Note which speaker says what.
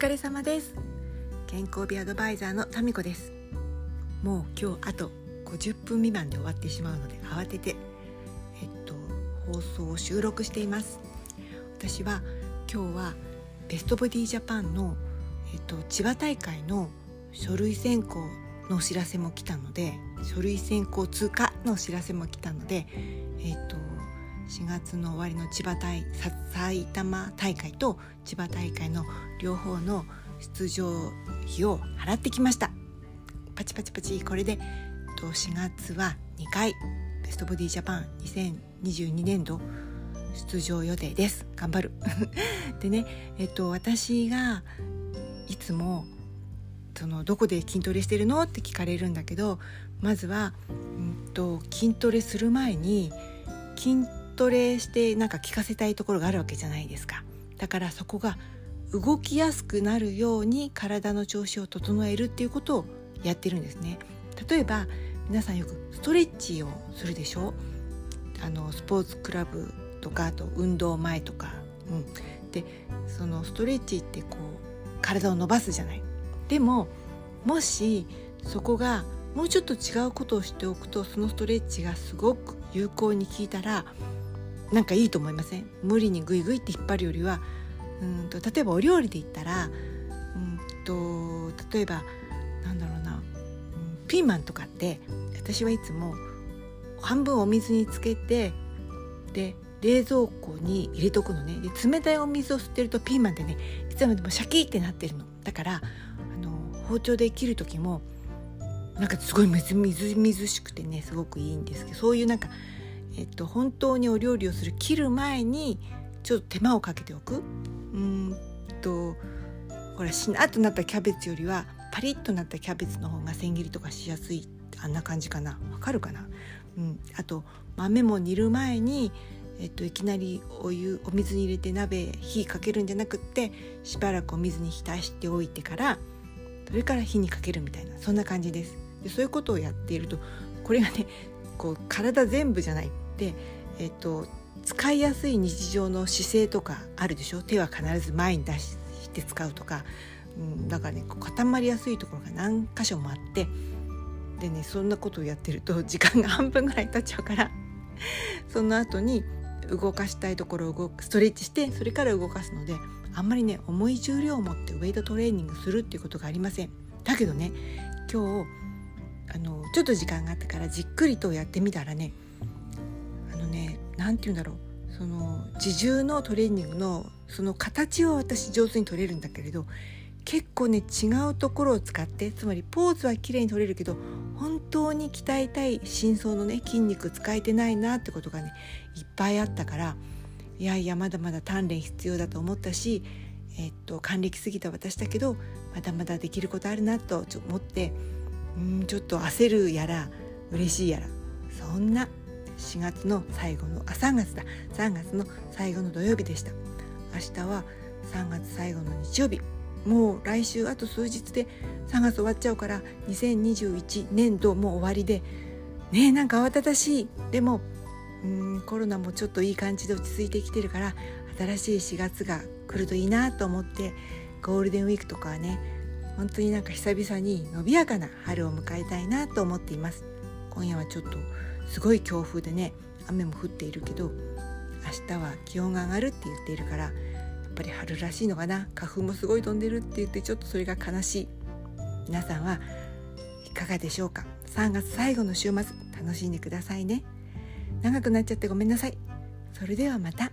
Speaker 1: 疲れ様です。健康美アドバイザーのタミコです。もう今日あと50分未満で終わってしまうので慌ててえっと放送を収録しています。私は今日はベストボディジャパンのえっと千葉大会の書類選考のお知らせも来たので書類選考通過のお知らせも来たのでえっと4月の終わりの千葉大埼玉大会と千葉大会の両方の出場費を払ってきました。パチパチパチこれで4月は2回ベストボディジャパン2022年度出場予定です。頑張る。でねえっと私がいつもそのどこで筋トレしてるの？って聞かれるんだけどまずは、うんと、筋トレする前に筋トレしてなんか聞かせたいところがあるわけじゃないですか。だからそこが動きやすくなるように体の調子を整えるっていうことをやってるんですね。例えば皆さんよくストレッチをするでしょ？あのスポーツクラブとかあと運動前とか、うん、でそのストレッチってこう体を伸ばすじゃない。でももしそこがもうちょっと違うことをしておくとそのストレッチがすごく有効に効いたらなんかいいと思いません？無理にグイグイって引っ張るよりはうんと例えばお料理で言ったらうんと例えばなんだろうな、ピーマンとかって私はいつも半分お水につけてで冷蔵庫に入れとくのね。で冷たいお水を吸ってるとピーマンってねいつまでもシャキってなってるの。だからあの包丁で切る時もなんかすごいみずみずみずしくてねすごくいいんですけどそういうなんかえっと、本当にお料理をする切る前にちょっと手間をかけておく。うんとほらしなっとなったキャベツよりはパリッとなったキャベツの方が千切りとかしやすい。あんな感じかな。わかるかな、うん、あと豆も煮る前に、えっと、いきなりお湯お水に入れて鍋火かけるんじゃなくってしばらくお水に浸しておいてからそれから火にかけるみたいなそんな感じです。でそういうことをやっているとこれがねこう体全部じゃない。で、えっと、使いやすい日常の姿勢とかあるでしょ？手は必ず前に出して使うとか、うん、だからねこう固まりやすいところが何箇所もあって。でねそんなことをやってると 時間が半分ぐらい経っちゃうから。その後に動かしたいところを動くストレッチしてそれから動かすのであんまりね重い重量を持ってウェイトトレーニングするっていうことがありません。だけどね今日あのちょっと時間があったからじっくりとやってみたらね何て言うんだろう。その自重のトレーニングのその形は私上手に取れるんだけれど結構ね違うところを使ってつまりポーズは綺麗に取れるけど本当に鍛えたい深層のね筋肉使えてないなってことがねいっぱいあったからいやいやまだまだ鍛錬必要だと思ったし、えっと還暦過ぎた私だけどまだまだできることあるなと思ってうんちょっと焦るやら嬉しいやらそんな4月の最後のあ3月だ。3月の最後の土曜日でした。明日は3月最後の日曜日。もう来週あと数日で3月終わっちゃうから2021年度もう終わりで。ねえなんか慌ただしい。でもうんコロナもちょっといい感じで落ち着いてきてるから新しい4月が来るといいなと思ってゴールデンウィークとかはね本当になんか久々に伸びやかな春を迎えたいなと思っています。今夜はちょっとすごい強風でね雨も降っているけど明日は気温が上がるって言っているからやっぱり春らしいのかな。花粉もすごい飛んでるって言ってちょっとそれが悲しい。皆さんはいかがでしょうか？3月最後の週末楽しんでくださいね。長くなっちゃってごめんなさい。それではまた。